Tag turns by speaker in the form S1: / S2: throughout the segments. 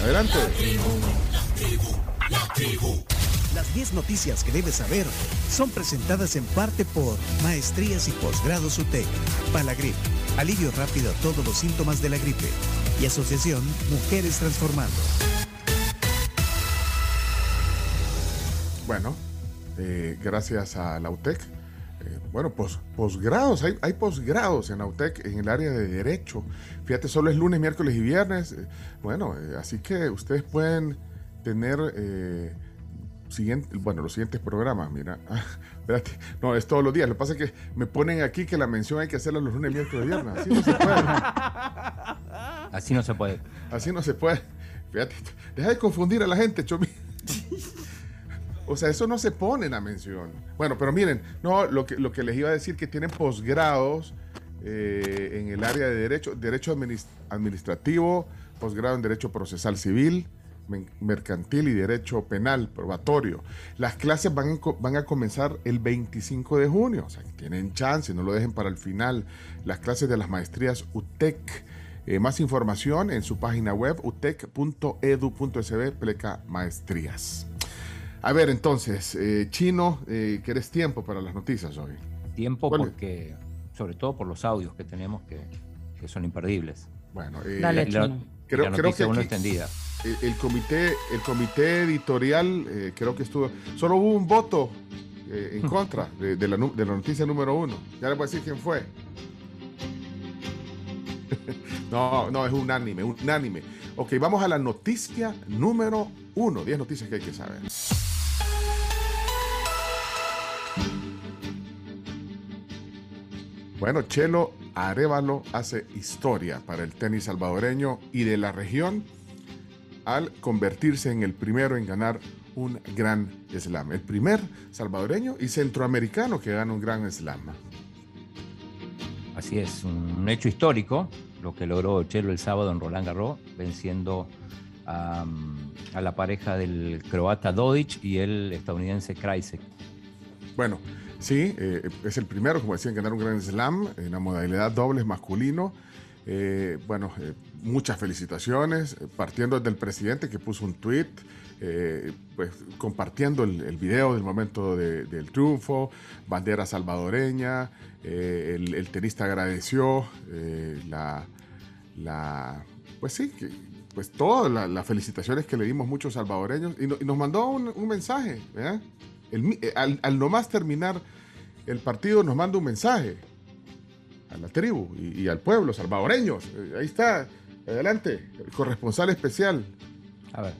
S1: adelante.
S2: Las 10 noticias que debes saber son presentadas en parte por Maestrías y Posgrados UTEC, Palagrip, alivio rápido a todos los síntomas de la gripe y Asociación Mujeres Transformando.
S1: Bueno, eh, gracias a la UTEC. Eh, bueno, pos- posgrados, hay, hay posgrados en la UTEC en el área de Derecho. Fíjate, solo es lunes, miércoles y viernes. eh, bueno, eh, así que ustedes pueden tener siguiente, bueno, los siguientes programas, mira. Ah, espérate, no, es todos los días. Lo que pasa es que me ponen aquí que la mención hay que hacerla los lunes, miércoles y viernes. Así no se puede.
S3: Así no se puede.
S1: Así no se puede. Fíjate, deja de confundir a la gente, Chomi. O sea, eso no se pone en la mención. Bueno, pero miren, no, lo que, lo que les iba a decir que tienen posgrados eh, en el área de derecho, derecho adminis- administrativo, posgrado en derecho procesal civil, mercantil y derecho penal, probatorio. Las clases van, a comenzar el 25 de junio, o sea, tienen chance, no lo dejen para el final. Las clases de las maestrías UTEC. Eh, más información en su página web utec.edu.sb, pleca maestrías. A ver, entonces, eh, Chino, eh, ¿querés tiempo para las noticias hoy?
S3: Tiempo porque, sobre todo por los audios que tenemos que, que son imperdibles.
S1: Bueno, eh,
S4: Dale,
S3: la,
S4: Chino.
S3: y
S1: Creo-
S3: la
S1: creo
S3: noticia
S1: que aquí-
S3: extendida.
S1: el comité, el comité editorial, eh, creo que estuvo, solo hubo un voto eh, en contra de, de la, nu- de la noticia número uno. Ya les voy a decir quién fue. no, no, es unánime, unánime. Ok, vamos a la noticia número uno. Diez noticias que hay que saber. Bueno, Chelo Arevalo hace historia para el tenis salvadoreño y de la región al convertirse en el primero en ganar un gran slam. El primer salvadoreño y centroamericano que gana un gran slam.
S3: Así es, un hecho histórico, lo que logró Chelo el sábado en Roland Garros, venciendo a, a la pareja del croata Dodic y el estadounidense Krajicek.
S1: Bueno, sí, eh, es el primero, como decían, en ganar un gran slam en la modalidad dobles masculino. Eh, bueno, eh, muchas felicitaciones, eh, partiendo desde el presidente que puso un tweet, pues compartiendo el, video del momento de- del triunfo, bandera salvadoreña, el, tenista agradeció la, la, pues sí, pues todas la- las felicitaciones que le dimos muchos salvadoreños y, no- y nos mandó un, un mensaje, ¿verdad? El eh, al, al nomás terminar el partido nos manda un mensaje a la tribu y, y al pueblo, salvadoreños. Eh, ahí está, adelante, el corresponsal especial.
S3: A ver,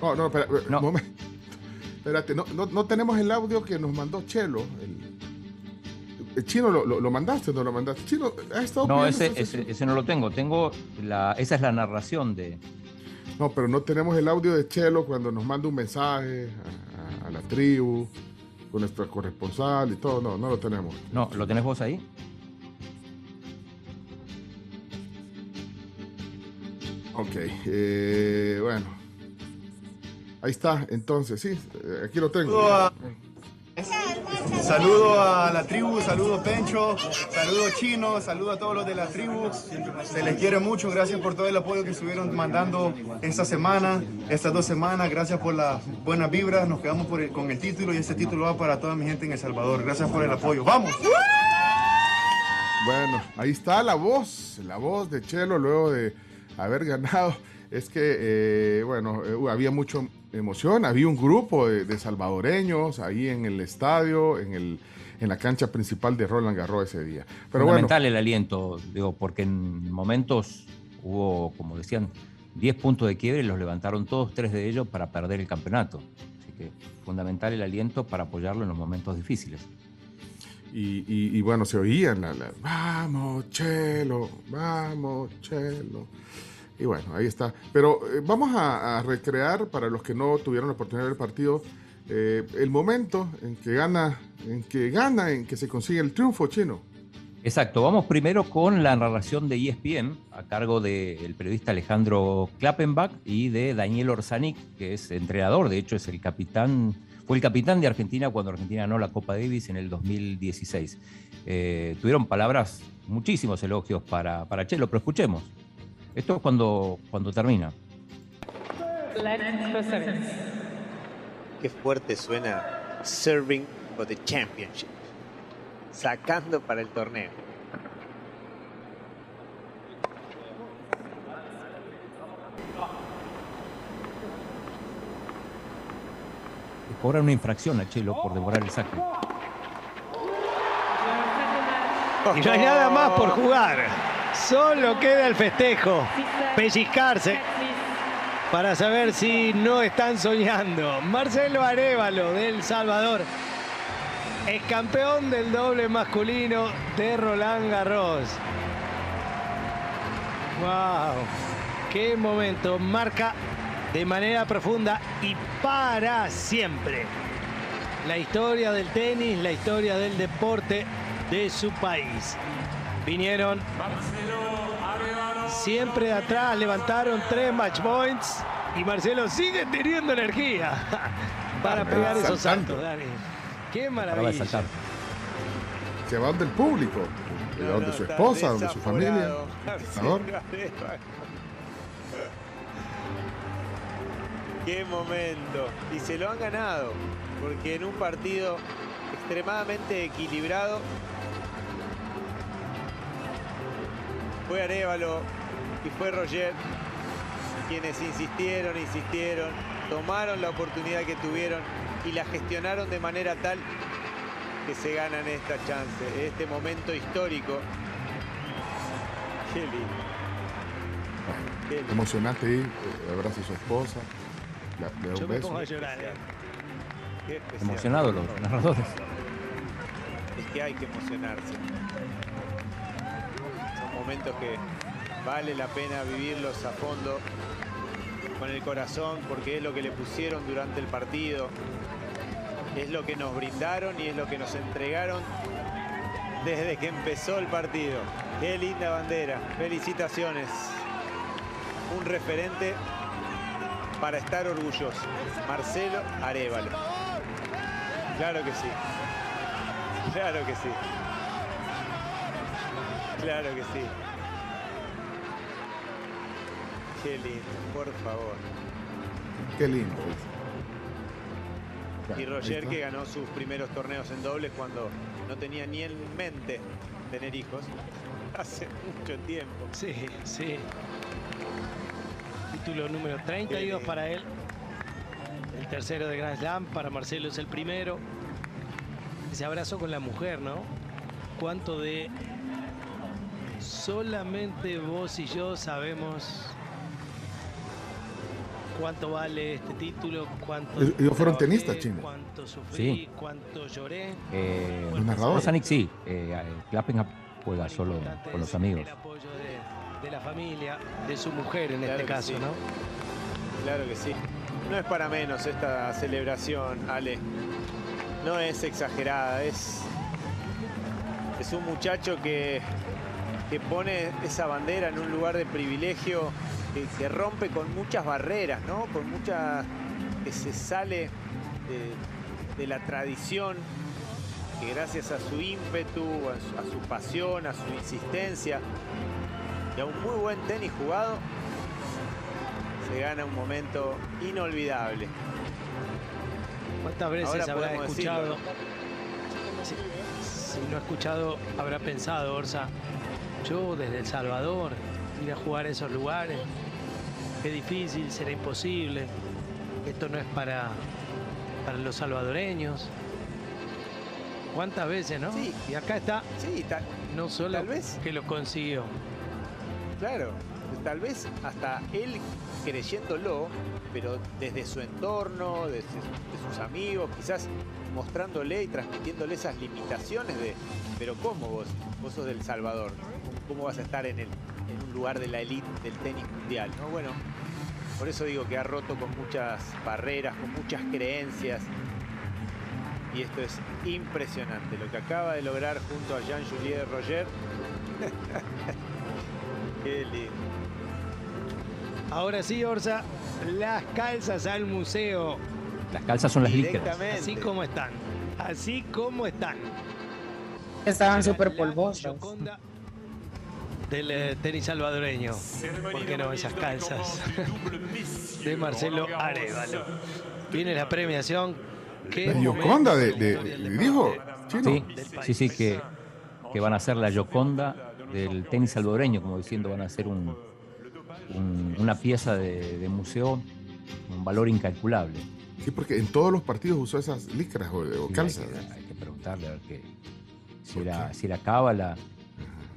S1: No, no, espera, eh,
S3: No.
S1: espérate, no, no, no tenemos el audio que nos mandó Chelo. El, el chino lo, lo- lo mandaste, no lo mandaste. Chino, ha estado
S3: no, ese, ese, no lo tengo. Tengo la, esa es la narración de.
S1: No, pero no tenemos el audio de Chelo cuando nos manda un mensaje a, a- a la tribu, con nuestra corresponsal y todo. No, no lo tenemos.
S3: No, ¿lo tenés vos ahí?
S1: Ok, eh, bueno. Ahí está, entonces, sí, eh, aquí lo tengo.
S5: Saludo a, la tribu, saludo Pencho, saludo Chino, saludo a todos los de la tribu. Se les quiere mucho, gracias por todo el apoyo que estuvieron mandando esta semana, estas dos semanas. Gracias por las buenas vibras. Nos quedamos con el título y este título va para toda mi gente en El Salvador. Gracias por el apoyo. ¡Vamos!
S1: Bueno, ahí está la voz, la voz de Chelo luego de haber ganado. Es que, eh, bueno, eh, había mucha emoción, había un grupo de, de salvadoreños ahí en el estadio, en, el, en la cancha principal de Roland Garros ese día. Pero bueno,
S3: Fundamental el aliento, digo, porque en momentos hubo, como decían, 10 puntos de quiebre y los levantaron todos, tres de ellos para perder el campeonato. Así que fundamental el aliento para apoyarlo en los momentos difíciles.
S1: y, y- y bueno, se oían, la, la, vamos, Chelo, vamos, Chelo. Y bueno, ahí está. Pero eh, vamos a, recrear, para los que no tuvieron la oportunidad de ver el partido, eh, el momento en que gana, en que gana, en que se consigue el triunfo chino.
S3: Exacto, vamos primero con la narración de ESPN a cargo del periodista Alejandro Klappenbach y de Daniel Orsanic, que es entrenador, de hecho es el capitán, Fue el capitán de Argentina cuando Argentina ganó la Copa Davis en el 2016. Eh, tuvieron palabras, muchísimos elogios para, para Chelo, pero escuchemos. Esto es cuando, cuando termina.
S4: Qué fuerte suena Serving for the Championship. Sacando para el torneo.
S3: cobran una infracción a Chelo por devorar el saque.
S6: Y no hay nada más por jugar. Solo queda el festejo. Pellizcarse para saber si no están soñando. Marcelo Arevalo del Salvador es campeón del doble masculino de Roland Garros. ¡Wow! ¡Qué momento! Marca de manera profunda y para siempre. La historia del tenis, la historia del deporte de su país. Vinieron siempre de atrás, levantaron tres match points y Marcelo sigue teniendo energía para pegar esos saltos, Dani. Qué maravilla.
S1: Se van del público, de su esposa, de su familia.
S4: Qué momento. Y se lo han ganado. Porque en un partido extremadamente equilibrado fue Arevalo y fue Roger quienes insistieron, insistieron, tomaron la oportunidad que tuvieron y la gestionaron de manera tal que se ganan esta chance, este momento histórico. Qué lindo.
S1: Emocionante ahí, eh, abrazo a su esposa.
S6: Yo me pongo a llorar. ¿eh?
S3: Emocionados los narradores.
S4: Es que hay que emocionarse. Momentos que vale la pena vivirlos a fondo con el corazón porque es lo que le pusieron durante el partido. Es lo que nos brindaron y es lo que nos entregaron desde que empezó el partido. Qué linda bandera. Felicitaciones. Un referente para estar orgulloso. Marcelo Arevalo. Claro que sí. Claro que sí. Claro que sí. Qué lindo, por favor.
S1: Qué lindo.
S4: Y Roger que ganó sus primeros torneos en dobles cuando no tenía ni en mente tener hijos. Hace mucho tiempo.
S6: Sí, sí título número 32 para él. El tercero de Grand Slam, para Marcelo es el primero. Ese abrazo con la mujer, ¿no? Cuánto de solamente vos y yo sabemos cuánto vale este título, cuánto
S1: ellos fueron tenistas, chino.
S6: Cuánto sufrí, cuánto lloré.
S3: Eh, los narradores. sí, eh, juega solo con los amigos
S6: de la familia, de su mujer en este caso, ¿no?
S4: Claro que sí. No es para menos esta celebración, Ale. No es exagerada, es, es un muchacho que, que pone esa bandera en un lugar de privilegio que, rompe con muchas barreras, ¿no? Con muchas. que se sale de, de la tradición que gracias a su ímpetu, a su, pasión, a su insistencia, y a un muy buen tenis jugado, se gana un momento inolvidable.
S6: ¿Cuántas veces habrá escuchado? Si, no ha escuchado, habrá pensado, Orsa, yo desde El Salvador, ir a jugar a esos lugares, qué difícil, será imposible, esto no es para, para los salvadoreños. ¿Cuántas veces, no?
S4: Sí.
S6: Y acá está.
S4: Sí,
S6: no solo que lo consiguió,
S4: Claro, tal vez hasta él creyéndolo, pero desde su entorno, desde, sus amigos, quizás mostrándole y transmitiéndole esas limitaciones de, pero ¿cómo vos? Vos sos del Salvador, ¿cómo vas a estar en, el, en un lugar de la élite del tenis mundial? ¿no? Bueno, por eso digo que ha roto con muchas barreras, con muchas creencias. Y esto es impresionante, lo que acaba de lograr junto a Jean-Juliet Roger.
S6: Ahora sí, Orsa, las calzas al museo
S3: Las calzas son las licras.
S6: Así como están. Así como están.
S7: Estaban súper
S6: La
S7: polvosas.
S6: Del eh, tenis salvadoreño. ¿Por qué no esas calzas? de Marcelo Arevalo. Viene la premiación. ¿Qué
S1: La Gioconda de, de- dijo.
S3: Sí, sí, sí, que, que van a ser la Yoconda del tenis salvadoreño, como diciendo, van a ser un, un- una pieza de, de museo, un valor incalculable.
S1: Sí, porque en todos los partidos usó esas licras o, o
S3: Sí,
S1: calzas.
S3: Hay que, hay que preguntarle a ver qué, si, era, si era cábala.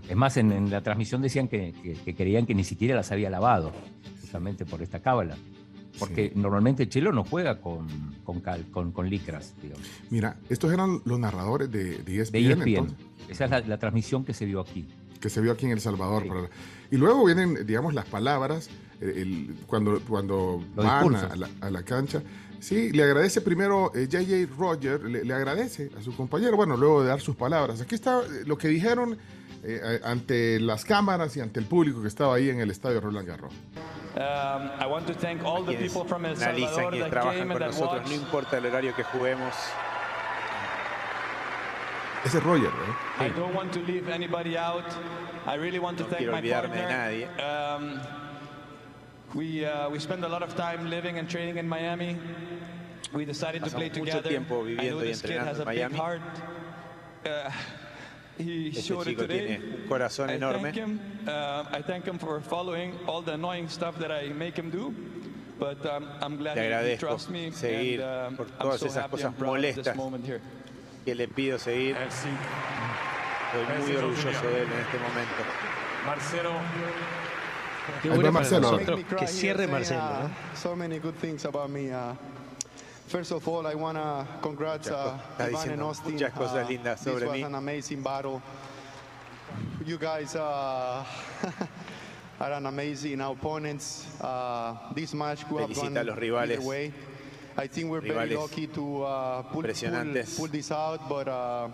S3: Es más, en, en la transmisión decían que, que- que creían que ni siquiera las había lavado, justamente por esta cábala. Porque
S1: Sí.
S3: normalmente Chelo no juega con, con, cal- con, con licras, digamos.
S1: Mira, estos eran los narradores de, de ESPN,
S3: De E ESPN.
S1: entonces,
S3: Esa es la, la transmisión que se vio aquí.
S1: que se vio aquí en El Salvador.
S3: Sí.
S1: para- y luego vienen, digamos, las palabras, eh, el- cuando, cuando van la, a la cancha. Sí, le agradece primero eh, JJ Roger, le, le agradece a su compañero, bueno, luego de dar sus palabras. Aquí está eh, lo que dijeron eh, ante las cámaras y ante el público que estaba ahí en el estadio Roland Garros.
S8: Um, I want to thank all the people from El Salvador that
S4: trabajan
S8: came
S4: con
S8: and
S4: nosotros, no
S8: watched.
S4: importa el horario que juguemos.
S1: Ese es Roger, ¿verdad?
S8: I don't want to leave anybody out. I really want to
S4: No
S8: thank
S4: quiero
S8: my
S4: olvidarme de
S8: partner.
S4: nadie.
S8: Um, we uh, we spend a lot of time living and training in Miami. We decided to play together.
S4: tiempo
S8: I know this kid has
S4: en
S8: a big heart. Uh, he
S4: Este
S8: showed it today.
S4: tiene corazón
S8: I
S4: enorme.
S8: thank him. Uh, I thank him for following all the annoying stuff that I make him do. But um, I'm glad
S4: Le
S8: he- he trusts me.
S4: seguir
S8: and, um,
S4: por
S8: I'm so
S4: esas
S8: happy
S4: cosas
S8: and proud of this
S4: molestas.
S8: moment here.
S4: que le pido seguir. Estoy muy orgulloso de él en este momento.
S6: Qué bueno
S1: Marcelo.
S6: que cierre Marcelo.
S5: So many good things about me. Uh, first of all, I want to congrats uh,
S4: está
S5: Ivan and Austin.
S4: muchas cosas
S5: Uh,
S4: lindas
S5: this
S4: sobre
S5: was
S4: mí.
S5: an amazing battle. You guys uh, are an amazing opponents. Uh, this match could have gone
S4: a los rivales.
S5: either way. I think we're very lucky to uh, pull, pull, this out, but uh,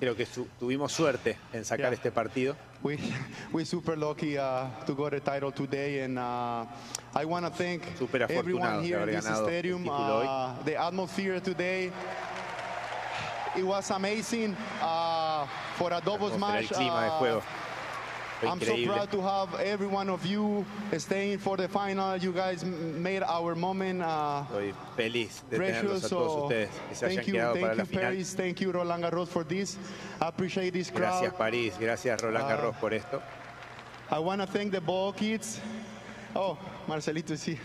S4: Creo que su- tuvimos suerte en sacar
S5: Yeah.
S4: este partido.
S5: We we're super lucky uh, to got a title today, and uh, I want to thank everyone here in this stadium. Uh, the atmosphere today, it was amazing uh, for a doubles match. I'm so proud to have every one of you staying for the final. You guys m- made our moment. Uh,
S4: Estoy feliz de tenerlos
S5: Precious,
S4: a todos
S5: so
S4: ustedes que se hayan
S5: thank you,
S4: quedado para
S5: thank
S4: la
S5: you,
S4: final.
S5: Paris, thank you, Roland Garros, for this. I appreciate this crowd.
S4: Gracias París, gracias Roland
S5: Ah.
S4: Garros por esto.
S5: I want to thank the ball kids. Oh, Marcelito, sí.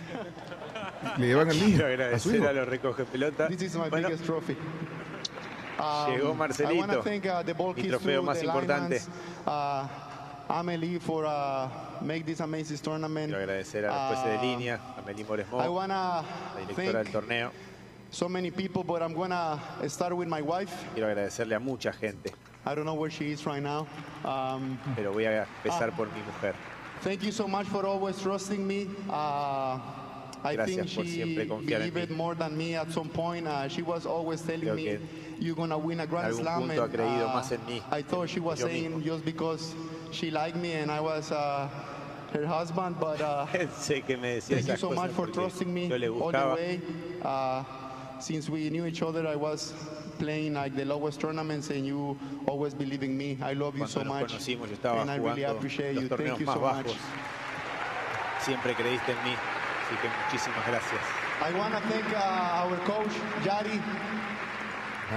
S1: Le llevan el niño a
S4: agradecer
S1: hijo.
S4: a los recoge pelota.
S5: This is my
S4: Bueno,
S5: biggest trophy. Um,
S4: Llegó
S5: I want
S4: Marcelito,
S5: to thank uh, the ball
S4: mi
S5: kids
S4: trofeo
S5: too,
S4: más
S5: the
S4: importante.
S5: Lions, uh, Amelie for uh, make this amazing tournament.
S4: quiero agradecer a los jueces de
S5: Uh,
S4: línea, a Meli Moresmo,
S5: I
S4: la
S5: want to
S4: directora del
S5: thank
S4: torneo.
S5: so many people, but I'm going to start with my wife.
S4: Quiero agradecerle a mucha gente,
S5: I don't know where she is right now. Um,
S4: pero voy a empezar por mi mujer.
S5: Thank you so much for always trusting me. Uh, I
S4: Gracias
S5: think
S4: por
S5: she
S4: siempre confiar en
S5: believed
S4: mí.
S5: more than me at some point. Uh, she was always telling me, "You're gonna win a Grand Slam."
S4: punto ha
S5: and,
S4: creído
S5: uh,
S4: más en mí
S5: I thought she was saying
S4: mismo.
S5: just because she liked me and I was uh, her husband, but uh,
S4: sé que me decía
S5: thank you so much for trusting me all the way. Uh, since we knew each other, I was playing like the lowest tournaments, and you always believe in me. I love you
S4: Cuando
S5: so much,
S4: conocimos yo estaba
S5: and I really
S4: jugando
S5: appreciate
S4: los
S5: you. Thank you
S4: más
S5: so
S4: bajos.
S5: much.
S4: Siempre creíste en mí, así que muchísimas gracias.
S5: I want to thank uh, our coach, Yari.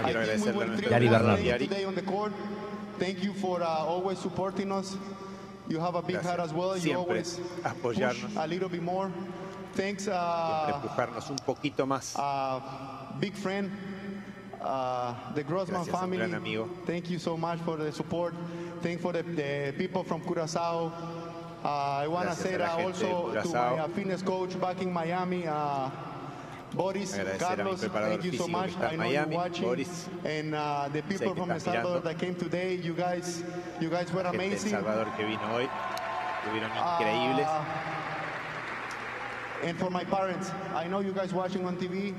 S4: Quiero
S5: I think we
S4: agradecerle a
S3: Yari
S5: thrilled
S3: Bernal.
S4: Yari.
S5: Today on the court. Thank you for uh, always supporting us. You have a big
S4: Gracias.
S5: heart as well. You
S4: Siempre
S5: always push
S4: apoyarnos.
S5: a little bit more. Thanks, uh,
S4: empujarnos un poquito más.
S5: uh, big friend, uh, the Grossman
S4: Gracias,
S5: family. Thank you so much for the support. Thank for the, the people from Curacao. Uh, I want to say that also to my uh, fitness coach back in Miami. Uh, Boris,
S4: Agradecer
S5: Carlos, thank you so much. I know
S4: Miami,
S5: you're watching.
S4: Boris.
S5: And uh, the people from El Salvador
S4: mirando.
S5: that came today, you guys, you guys were
S4: gente de El
S5: amazing.
S4: Salvador que vino hoy, estuvieron
S5: Uh,
S4: increíbles.
S5: and for my parents, I know you guys watching on TV.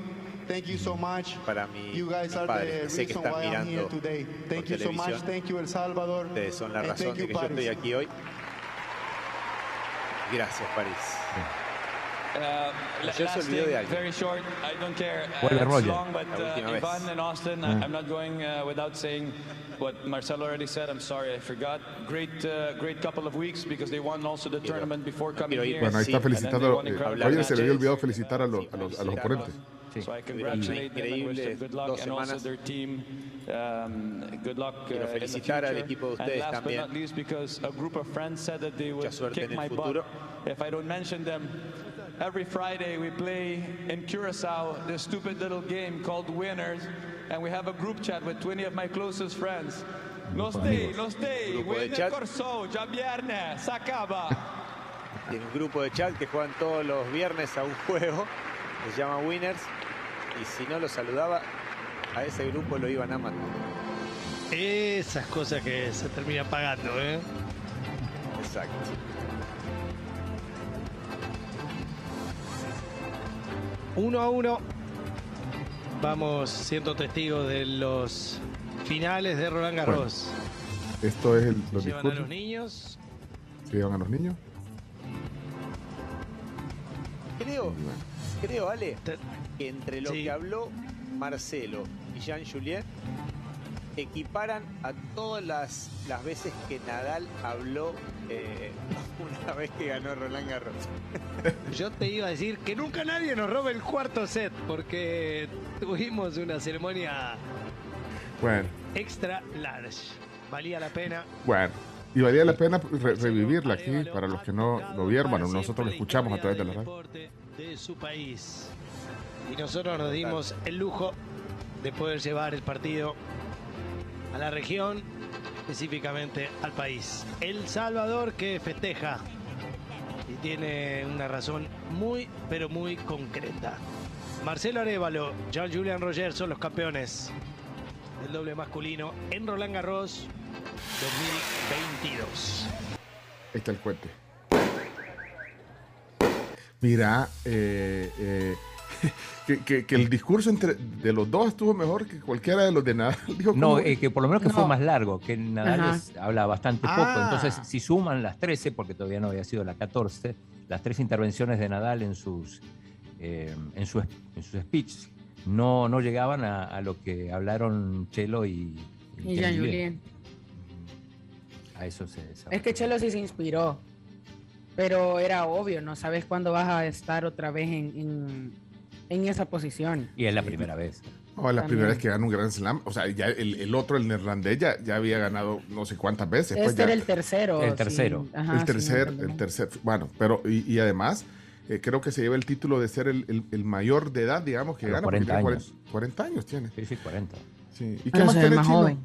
S5: Thank you so much.
S4: Para mi-
S5: you guys
S4: mis
S5: are
S4: padres,
S5: the
S4: sé que
S5: reason
S4: están
S5: why I'm here
S4: mirando
S5: today. Thank you so much. Thank you El Salvador.
S4: Ustedes son la
S5: And
S4: razón de que yo estoy
S5: Paris.
S4: aquí hoy. Gracias, París.
S3: Vuelve
S8: it's
S3: Roger.
S8: long, but
S4: La
S8: uh,
S4: última vez.
S8: Ivan and Austin, I- I'm not going uh, without saying what Marcelo already said. I'm sorry, I forgot. Great, uh, great couple of weeks because they won also the tournament before coming
S4: quiero ir.
S8: here.
S1: Bueno, ahí
S4: Sí,
S1: está
S8: and then they
S1: felicitando.
S8: won
S1: eh,
S8: incredible
S1: Roger se le había
S8: matches.
S1: olvidado felicitar a los, a los, a los oponentes.
S3: Sí.
S8: So I congratulate them and wish them good luck
S4: dos
S8: and also
S4: semanas.
S8: their team. Um, good luck
S4: Quiero
S8: uh, in the
S4: felicitar al
S8: future.
S4: equipo de
S8: And
S4: ustedes
S8: last
S4: también.
S8: but not least, because a group of friends said that they would
S4: Mucha suerte
S8: kick
S4: en el
S8: my
S4: futuro.
S8: butt if I don't mention them. Every Friday we play in Curacao this stupid little game called Winners, and we have a group chat with 20 of my closest friends. No stay, no stay.
S4: Grupo de
S8: Winner. Corso, già viernes, s'acaba.
S4: Tiene un grupo de chat que juegan todos los viernes a un juego. Se llama Winners. Y si no lo saludaba, a ese grupo lo iban a matar.
S6: Esas cosas que se terminan pagando, ¿eh?
S4: Exacto.
S6: Uno a uno. Vamos siendo testigos de los finales de Roland Garros.
S1: Esto es el, los
S6: Llevan a los niños.
S1: Se llevan a los niños.
S4: Creo, creo, Ale, que entre lo
S6: Sí.
S4: que habló Marcelo y Jean Julien equiparan a todas las, las veces que Nadal habló eh, una vez que ganó Roland Garros.
S6: Yo te iba a decir que nunca nadie nos robe el cuarto set porque tuvimos una ceremonia
S1: Bueno,
S6: extra large. Valía la pena.
S1: bueno. Y valía la pena re- revivirla aquí para los que no lo vieron. Bueno, nosotros lo escuchamos a través de la radio.
S6: de su país. Y nosotros nos dimos el lujo de poder llevar el partido a la región, específicamente al país. El Salvador que festeja y tiene una razón muy, pero muy concreta. Marcelo Arevalo, Jean-Julian Roger son los campeones del doble masculino en Roland Garros 2022.
S1: Ahí está el cuente. Mira, eh, eh, que, que- que el discurso entre de los dos estuvo mejor que cualquiera de los de nada. Dijo
S3: No, eh, que por lo menos que fue más largo, que Nadal es- habla bastante
S1: Ah.
S3: poco. Entonces, si suman las 13, porque todavía no había sido la 14, las tres intervenciones de Nadal en sus, eh, en su, en sus speeches no, no llegaban a, a lo que hablaron Chelo y,
S7: Y Jean Julien.
S3: A eso se,
S7: Es que Chelo sí se inspiró. Pero era obvio, no sabes cuándo vas a estar otra vez en, en, en esa posición.
S3: Y es la primera vez.
S1: No, es la primera vez que gana un Grand Slam. O sea, ya el, el otro, el neerlandés, ya, ya había ganado no sé cuántas veces. pues
S7: Este
S1: ya-
S7: era el tercero.
S3: El tercero.
S7: sí. Ajá,
S1: el tercer, el tercer, bueno, pero y, y además eh, creo que se lleva el título de ser el, el- el mayor de edad, digamos, que gana. porque
S3: 40
S1: tiene
S3: años.
S1: 40 años tiene.
S3: Sí, sí, 40.
S1: Sí. ¿Y qué
S7: no,
S1: más tiene
S7: más
S1: Chino?
S7: joven.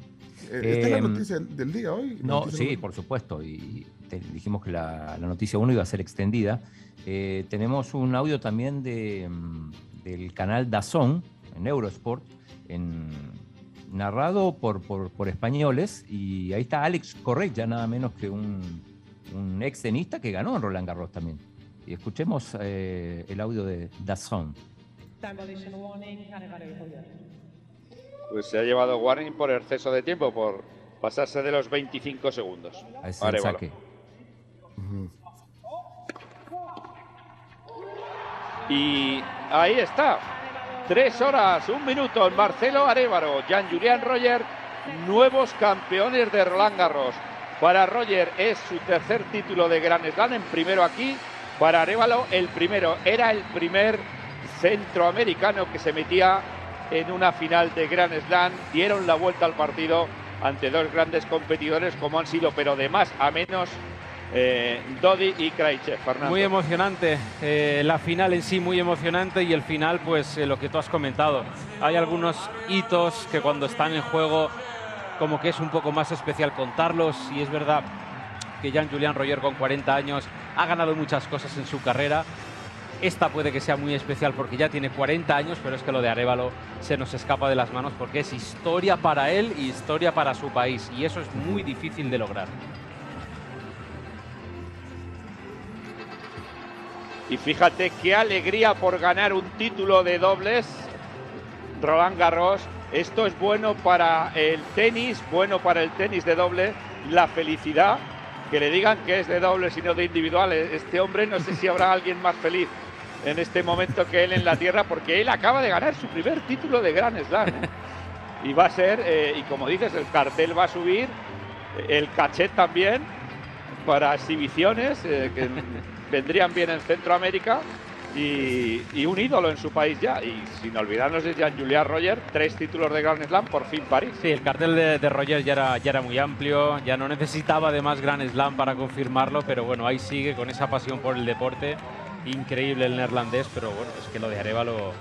S1: Eh, ¿Esta es la
S3: Em,
S1: noticia del, día hoy?
S3: No, sí,
S1: hoy.
S3: por supuesto. Y te- dijimos que la, la noticia 1 iba a ser extendida. Eh, tenemos un audio también de, mm, del canal Dazón en Eurosport, en, narrado por, por, por españoles. Y ahí está Alex Correa, nada menos que un, un ex tenista que ganó en Roland Garros también. Y escuchemos eh, el audio de Dazón.
S9: Pues se ha llevado warning por exceso de tiempo, por pasarse de los 25 segundos.
S3: A ese el saque.
S9: Y ahí está. Tres horas, un minuto. Marcelo Arevalo, Jean-Julian Roger, nuevos campeones de Roland Garros. Para Roger es su tercer título de Grand Slam, en primero aquí. Para Arevalo, el primero. Era el primer centroamericano que se metía en una final de Grand Slam. Dieron la vuelta al partido ante dos grandes competidores como han sido, pero de más a menos, eh, Dodi y Kraichev. Fernando.
S10: Muy emocionante, eh, la final en sí muy emocionante y el final pues eh, lo que tú has comentado. Hay algunos hitos que cuando están en juego como que es un poco más especial contarlos y es verdad que Jean Julian Roger con 40 años ha ganado muchas cosas en su carrera. Esta puede que sea muy especial porque ya tiene 40 años, pero es que lo de Arevalo se nos escapa de las manos porque es historia para él y historia para su país y eso es muy difícil de lograr.
S9: Y fíjate qué alegría por ganar un título de dobles. Roland Garros. Esto es bueno para el tenis, bueno para el tenis de doble. La felicidad, que le digan que es de dobles y no de individuales. Este hombre, no sé si habrá alguien más feliz en este momento que él en la tierra, porque él acaba de ganar su primer título de Grand Slam. ¿eh? Y va a ser, eh, y como dices, el cartel va a subir, el cachet también, para exhibiciones eh, que vendrían bien en Centroamérica. Y, un ídolo en su país ya. Y sin olvidarnos de Jean-Julian Roger, tres títulos de Grand Slam, por fin París.
S10: Sí, el cartel de, de Rogers ya era, ya era muy amplio, ya no necesitaba de más Grand Slam para confirmarlo, pero bueno, ahí sigue con esa pasión por el deporte. Increíble el neerlandés, pero bueno, es que lo de Arevalo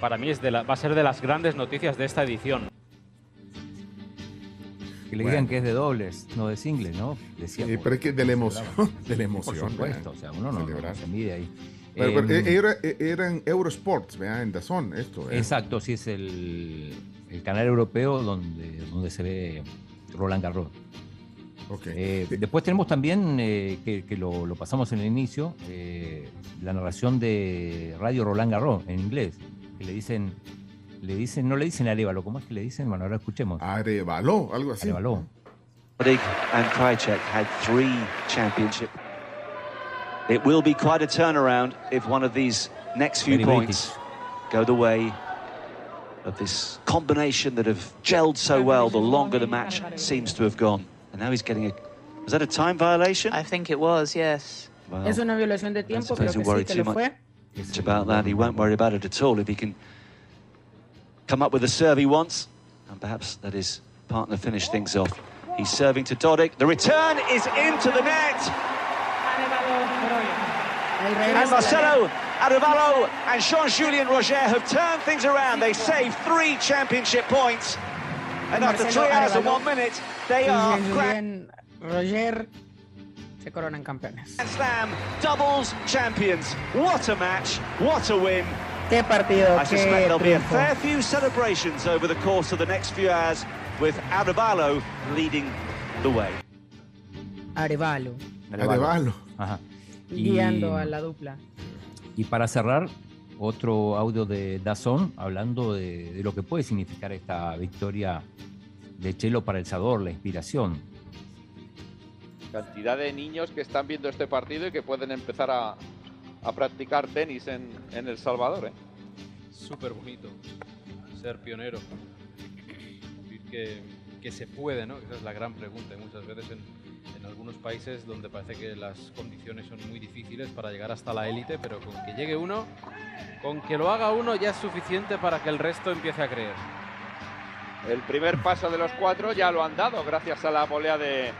S10: para mí es de la- va a ser de las grandes noticias de esta edición.
S3: Que le
S1: Bueno.
S3: digan que es de dobles, no de singles, ¿no? Decía,
S1: Eh, pero es que de la emoción, de la emoción.
S3: Por supuesto, o sea, uno no, no se mide ahí.
S1: Pero, pero,
S3: Em,
S1: eh, era, eh, era en Eurosports, vean, en Dazón, esto. ¿eh?
S3: Exacto, sí es el, el canal europeo donde, donde se ve Roland Garros.
S1: Ok.
S3: Eh, después tenemos también, eh, que, que lo, lo pasamos en el inicio, eh, la narración de Radio Roland Garros en inglés, que le dicen, le dicen, no le dicen Arevalo, ¿cómo es que le dicen? Bueno, ahora escuchemos.
S1: Arevalo, algo así.
S3: Arevalo.
S11: Roddick and Krajicek had three championship. It will be quite a turnaround if one of these next few
S3: Very
S11: points go the way of this combination that have gelled so well the longer the match seems to have gone. And now he's getting a. Was that a time violation?
S12: I think it was, yes.
S11: Well,
S7: Es una violación de tiempo,
S11: suppose
S7: que sí que lo fue.
S11: much about that. He won't worry about it at all if he can come up with the serve he wants. And perhaps let his partner finish things off. He's serving to Dodic. The return is into the net. And Marcelo Arevalo and Jean-Julien Roger have turned things around. They saved three championship points. And after three hours and one minute, they are
S7: Roger se coronan campeones.
S11: Slam doubles champions. What a match. What a win.
S7: Qué partido,
S11: I suspect there'll be a fair few celebrations over the course of the next few hours with Arevalo leading the way.
S7: Arevalo,
S1: Arevalo.
S3: Ajá. Y-
S7: guiando a la dupla.
S3: Y para cerrar, otro audio de Dazón hablando de, de lo que puede significar esta victoria de Chelo para El Salvador, la inspiración.
S9: Cantidad de niños que están viendo este partido y que pueden empezar a, a practicar tenis en, en El Salvador. ¿eh?
S10: Súper bonito ser pionero. Decir que, que se puede, ¿no? Esa es la gran pregunta. Y muchas veces en, en algunos países donde parece que las condiciones son muy difíciles para llegar hasta la élite, pero con que llegue uno, con que lo haga uno ya es suficiente para que el resto empiece a creer.
S9: El primer paso de los cuatro ya lo han dado gracias a la volea de,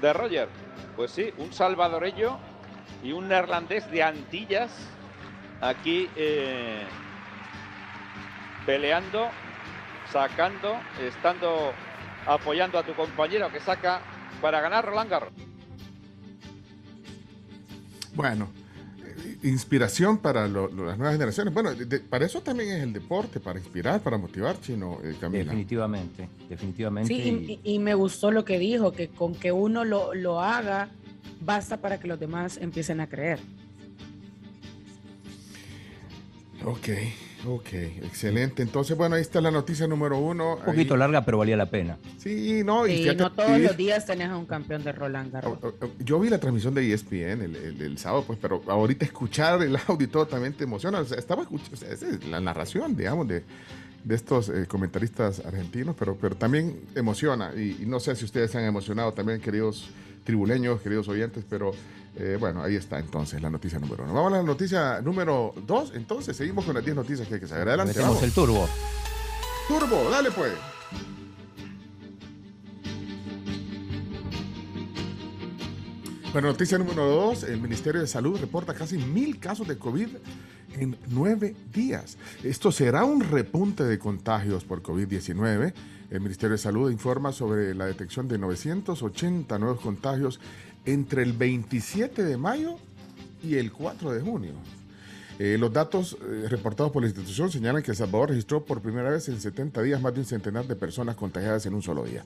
S9: de Roger. Pues sí, un salvadoreño y un neerlandés de Antillas aquí eh, peleando, sacando, estando apoyando a tu compañero que saca para ganar Roland Garros.
S1: Bueno, eh, inspiración para lo- lo- las nuevas generaciones. Bueno, de- de- para eso también es el deporte, para inspirar, para motivar, chino, eh, Camila.
S3: Definitivamente, definitivamente.
S7: Sí,
S3: y-
S7: y, y me gustó lo que dijo, que con que uno lo, lo haga, basta para que los demás empiecen a creer.
S1: Ok, ok, excelente. Entonces, bueno, ahí está la noticia número uno.
S3: un poquito
S1: Ahí-
S3: larga, pero valía la pena.
S1: Sí, no, y fíjate-
S7: no todos los días tenés a un campeón de Roland Garros.
S1: O- o- Yo vi la transmisión de ESPN el, el- el sábado, pues, pero ahorita escuchar el audio y todo también te emociona. O sea, estaba escuchando, esa es la narración, digamos, de, de estos eh, comentaristas argentinos, pero, pero también emociona. Y, y no sé si ustedes se han emocionado también, queridos tribuleños, queridos oyentes, pero eh, bueno, ahí está entonces la noticia número uno. Vamos a la noticia número dos. Entonces, seguimos con las 10 noticias que hay que saber. Adelante,
S3: Metemos
S1: vamos.
S3: el turbo.
S1: Turbo, dale pues. Bueno, noticia número dos, el Ministerio de Salud reporta casi mil casos de COVID en nueve días. Esto será un repunte de contagios por COVID-19. El Ministerio de Salud informa sobre la detección de 980 nuevos contagios entre el 27 de mayo y el 4 de junio. Eh, los datos eh, reportados por la institución señalan que El Salvador registró por primera vez en 70 días más de un centenar de personas contagiadas en un solo día.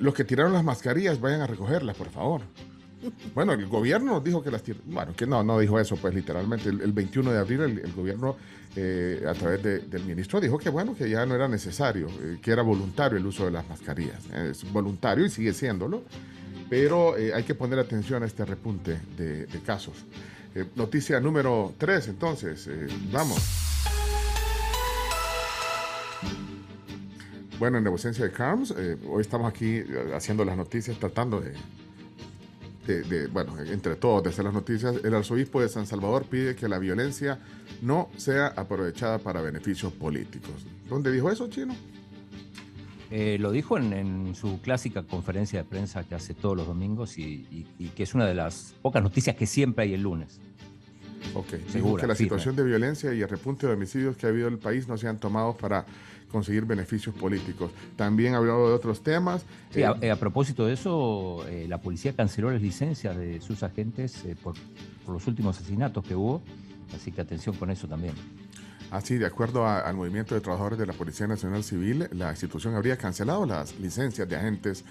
S1: Los que tiraron las mascarillas, vayan a recogerlas, por favor. Bueno, el gobierno dijo que las tir- Bueno, que no, no dijo eso, pues literalmente. El, el 21 de abril el, gobierno, eh, a través de- del ministro, dijo que bueno, que ya no era necesario, eh, que era voluntario el uso de las mascarillas. Es voluntario y sigue siéndolo, pero eh, hay que poner atención a este repunte de, casos. Eh, noticia número 3, entonces, eh, vamos. Bueno, en la ausencia de Carms, eh, hoy estamos aquí eh, haciendo las noticias, tratando de, de- de, bueno, entre todos de hacer las noticias. El arzobispo de San Salvador pide que la violencia no sea aprovechada para beneficios políticos. ¿Dónde dijo eso, Chino?
S3: Eh, lo dijo en, en su clásica conferencia de prensa que hace todos los domingos y, y- y que es una de las pocas noticias que siempre hay el lunes.
S1: Ok, dijo
S3: Segura,
S1: que la
S3: firme.
S1: situación de violencia y el repunte de homicidios que ha habido en el país no sean tomados para conseguir beneficios políticos. También habló de otros temas.
S3: Sí,
S1: Eh,
S3: a, eh, a propósito de eso, eh, la policía canceló las licencias de sus agentes eh, por, por los últimos asesinatos que hubo, así que atención con eso también.
S1: Así, de acuerdo a- al movimiento de trabajadores de la Policía Nacional Civil, la institución habría cancelado las licencias de agentes,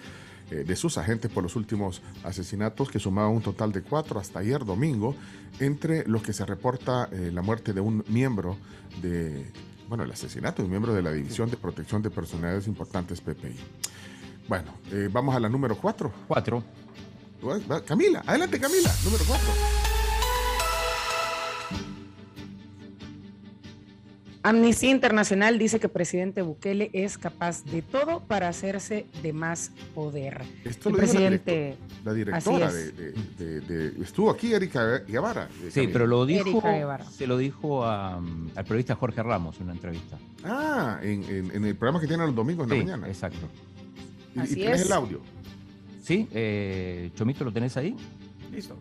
S1: de sus agentes por los últimos asesinatos, que sumaban un total de cuatro hasta ayer domingo, entre los que se reporta eh, la muerte de un miembro de, bueno, el asesinato de un miembro de la División de Protección de Personalidades Importantes, PPI. Bueno, eh, vamos a la número cuatro.
S3: Cuatro.
S1: Va, Camila, adelante Camila, número cuatro.
S7: Amnistía Internacional dice que presidente Bukele es capaz de todo para hacerse de más poder.
S1: Esto
S7: El
S1: lo dijo la
S7: presidente.
S1: La directora de,
S7: es.
S1: de- de- de- Estuvo aquí Erika Guevara.
S3: Sí, pero lo dijo, se lo dijo a, mm, al periodista Jorge Ramos en una entrevista.
S1: Ah, en, en- en el programa que tienen los domingos en
S3: Sí,
S1: la mañana.
S3: exacto.
S1: Y,
S7: es.
S1: el audio.
S3: Sí, eh, Chomito, ¿lo tenés ahí?
S12: Listo.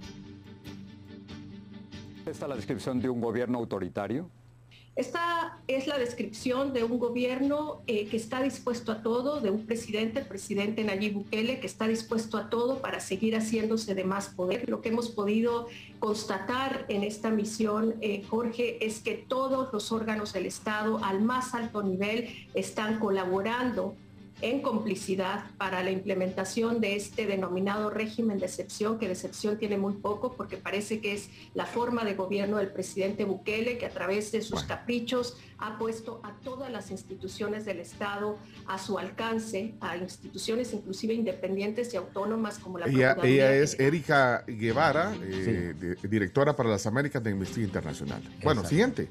S12: Esta es la descripción de un gobierno autoritario.
S13: Esta es la descripción de un gobierno eh, que está dispuesto a todo, de un presidente, el presidente Nayib Bukele, que está dispuesto a todo para seguir haciéndose de más poder. Lo que hemos podido constatar en esta misión, eh, Jorge, es que todos los órganos del Estado al más alto nivel están colaborando en complicidad para la implementación de este denominado régimen de excepción, que de excepción tiene muy poco porque parece que es la forma de gobierno del presidente Bukele, que a través de sus caprichos ha puesto a todas las instituciones del Estado a su alcance, a instituciones inclusive independientes y autónomas como la
S1: Ella,
S13: Procuraduría
S1: ella es Erika Guevara, eh, de- directora para las Américas de Amnistía Internacional. Bueno,
S3: Exacto.
S1: siguiente.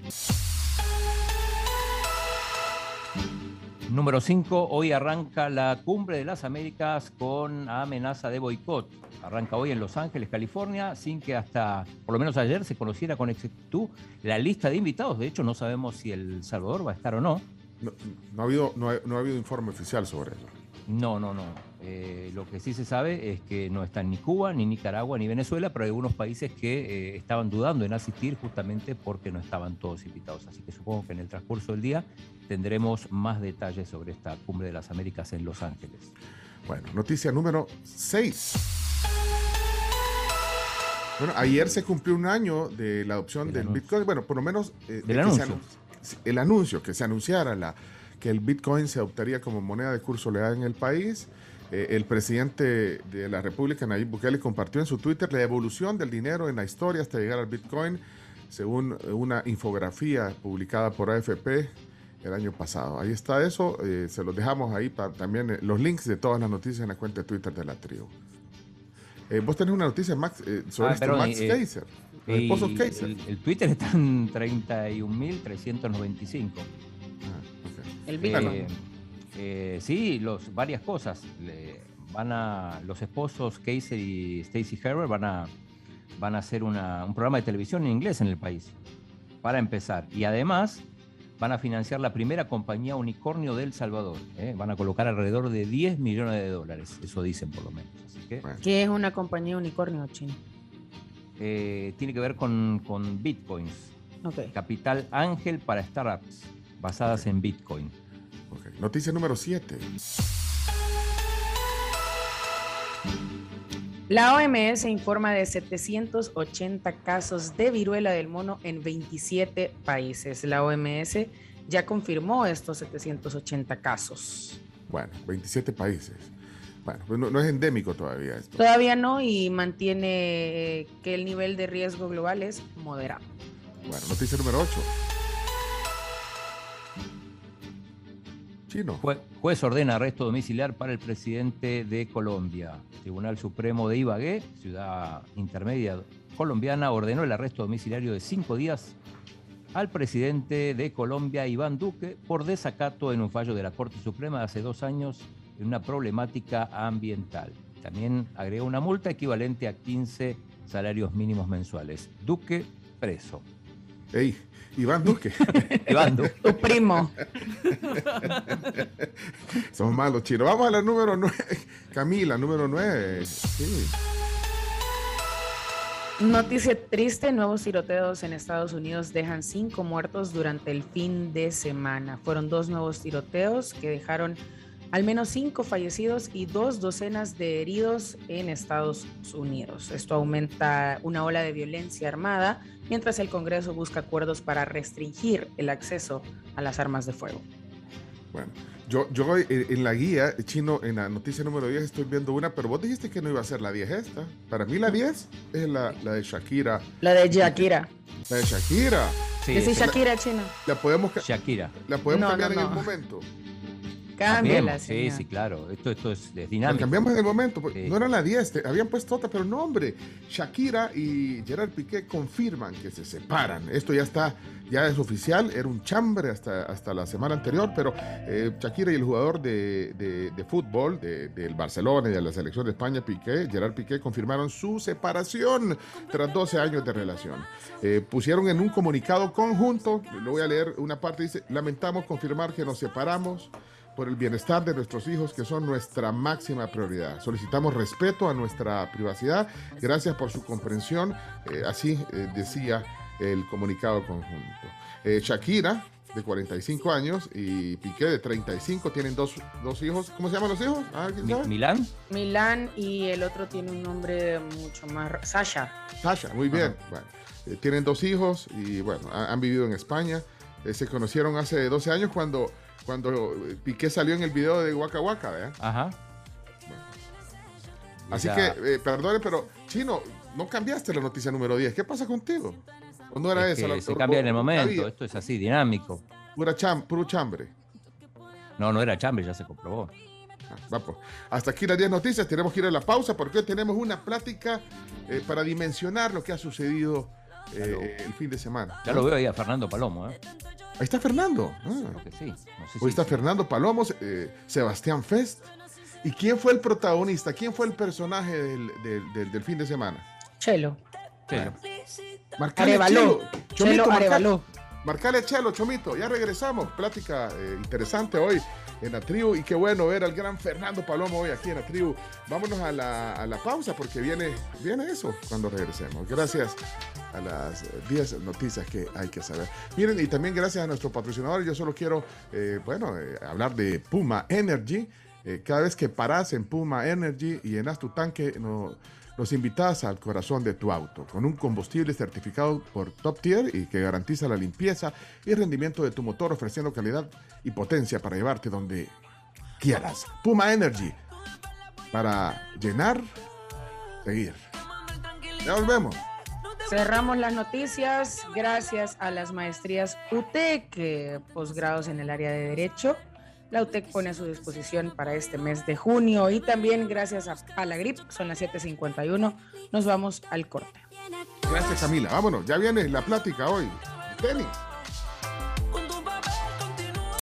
S3: Número 5, hoy arranca la Cumbre de las Américas con amenaza de boicot. Arranca hoy en Los Ángeles, California, sin que hasta, por lo menos ayer, se conociera con exactitud la lista de invitados. De hecho, no sabemos si El Salvador va a estar o no.
S1: No, no ha habido, no, ha, no ha habido informe oficial sobre eso.
S3: No, no, no. Eh, lo que sí se sabe es que no están ni Cuba, ni Nicaragua, ni Venezuela, pero hay algunos países que eh, estaban dudando en asistir justamente porque no estaban todos invitados. Así que supongo que en el transcurso del día tendremos más detalles sobre esta cumbre de las Américas en Los Ángeles.
S1: Bueno, noticia número 6. Bueno, ayer se cumplió un año de la adopción
S3: El
S1: del
S3: anuncio.
S1: Bitcoin. Bueno, por lo menos eh, se
S3: anuncio.
S1: anun- el anuncio, que se anunciara la, que el Bitcoin se adoptaría como moneda de curso legal en el país. Eh, el presidente de la República, Nayib Bukele, compartió en su Twitter la evolución del dinero en la historia hasta llegar al Bitcoin, según eh, una infografía publicada por AFP el año pasado. Ahí está eso. eh, se los dejamos ahí para también eh, los links de todas las noticias en la cuenta de Twitter de la tribu. Eh, vos tenés una noticia, Max, eh, sobre
S3: Ah,
S1: este Max
S3: eh,
S1: Kaiser. Los
S3: Y
S1: esposos Kaiser.
S3: el, el Twitter está en 31.395.
S7: El
S3: Eh,
S7: Bitcoin.
S3: Eh, sí, los, varias cosas. Le- van a, los esposos Kaiser y Stacy Herbert van a, van a hacer una- un programa de televisión en inglés en el país, para empezar. Y además van a financiar la primera compañía unicornio de El Salvador. ¿eh? Van a colocar alrededor de 10 millones de dólares, eso dicen por lo menos. Así que
S7: ¿Qué es una compañía unicornio chino?
S3: eh, tiene que ver con, con bitcoins. Capital Ángel para startups basadas en bitcoin.
S1: Noticia número 7.
S7: La OMS informa de 780 casos de viruela del mono en 27 países. La OMS ya confirmó estos 780 casos.
S1: Bueno, 27 países. Bueno, pues no, no es endémico todavía esto.
S7: Todavía no y mantiene eh, que el nivel de riesgo global es moderado.
S1: Bueno, noticia número 8.
S3: Juez ordena arresto domiciliar para el presidente de Colombia. Tribunal Supremo de Ibagué, ciudad intermedia colombiana, ordenó el arresto domiciliario de cinco días al presidente de Colombia, Iván Duque, por desacato en un fallo de la Corte Suprema de hace dos años en una problemática ambiental. También agregó una multa equivalente a 15 salarios mínimos mensuales. Duque preso.
S1: Ey, Iván Duque.
S3: Iván Duque.
S7: Tu primo.
S1: Somos malos chinos. Vamos a la número 9. Camila, número 9. Sí.
S7: Noticia triste, nuevos tiroteos en Estados Unidos dejan cinco muertos durante el fin de semana. Fueron dos nuevos tiroteos que dejaron al menos cinco fallecidos y dos docenas de heridos en Estados Unidos. Esto aumenta una ola de violencia armada mientras el Congreso busca acuerdos para restringir el acceso a las armas de fuego.
S1: Bueno, yo, yo en la guía, chino, en la noticia número 10 estoy viendo una, pero vos dijiste que no iba a ser la 10 esta. Para mí la 10 es la, la de Shakira.
S7: La de Shakira.
S1: La de Shakira.
S7: Sí, sí Shakira, chino.
S1: La podemos,
S3: Shakira.
S1: La podemos cambiar en el momento.
S7: Cámbiala,
S3: Sí, sí, claro. Esto, esto es, dinámico.
S1: Cambiamos en el momento. No era la 10, habían puesto otra, pero no, hombre. Shakira y Gerard Piqué confirman que se separan. Esto ya está, ya es oficial. Era un chambre hasta, hasta la semana anterior, pero eh, Shakira y el jugador de, de, fútbol del Barcelona y de la selección de España, Piqué, Gerard Piqué, confirmaron su separación tras 12 años de relación. Eh, pusieron en un comunicado conjunto, lo voy a leer una parte, dice, lamentamos confirmar que nos separamos por el bienestar de nuestros hijos, que son nuestra máxima prioridad. Solicitamos respeto a nuestra privacidad. Gracias por su comprensión. Eh, así eh, decía el comunicado conjunto. Eh, Shakira, de 45 años, y Piqué, de 35, tienen dos, dos hijos. ¿Cómo se llaman los hijos?
S3: ¿Ah, Milán.
S7: Milán y el otro tiene un nombre mucho más... Sasha.
S1: Sasha, muy bien. Bueno, tienen dos hijos y bueno, han, vivido en España. se conocieron hace 12 años cuando cuando Piqué salió en el video de Waka Waka, ¿verdad?
S3: Ajá.
S1: Así que, eh, perdone, pero Chino, no cambiaste la noticia número 10. ¿Qué pasa contigo?
S3: ¿O no era esa? La, se cambia en el momento, esto es así, dinámico.
S1: Pura cham, puro chambre.
S3: No, no era chambre, ya se comprobó.
S1: Ah, pues. Hasta aquí las 10 noticias, tenemos que ir a la pausa porque hoy tenemos una plática eh, para dimensionar lo que ha sucedido eh, el fin de semana.
S3: Ya lo veo ahí a Fernando Palomo, ¿eh?
S1: Ahí está Fernando. Ah.
S3: sí.
S1: Hoy está Fernando Palomos, eh, Sebastián Fest. ¿Y quién fue el protagonista? ¿Quién fue el personaje del, fin de semana?
S7: Chelo.
S3: Chelo.
S1: Marcale Chelo. Chomito, Chelo Marcale Chelo, Chomito. Ya regresamos. Plática eh, interesante hoy en la tribu y qué bueno ver al gran Fernando Palomo hoy aquí en la tribu. Vámonos a la, pausa porque viene, viene eso cuando regresemos. Gracias a las 10 noticias que hay que saber. Miren, y también gracias a nuestro patrocinador, yo solo quiero, eh, bueno, eh, hablar de Puma Energy. Eh, cada vez que paras en Puma Energy y llenas tu tanque, no, nos invitas al corazón de tu auto, con un combustible certificado por Top Tier y que garantiza la limpieza y rendimiento de tu motor, ofreciendo calidad y potencia para llevarte donde quieras. Puma Energy, para llenar, seguir. Ya volvemos.
S7: Cerramos las noticias gracias a las maestrías UTEC, posgrados en el área de Derecho la UTEC pone a su disposición para este mes de junio y también gracias a Palagrip, son las 7.51, nos vamos al corte.
S1: Gracias Camila, vámonos, ya viene la plática hoy. Tenis.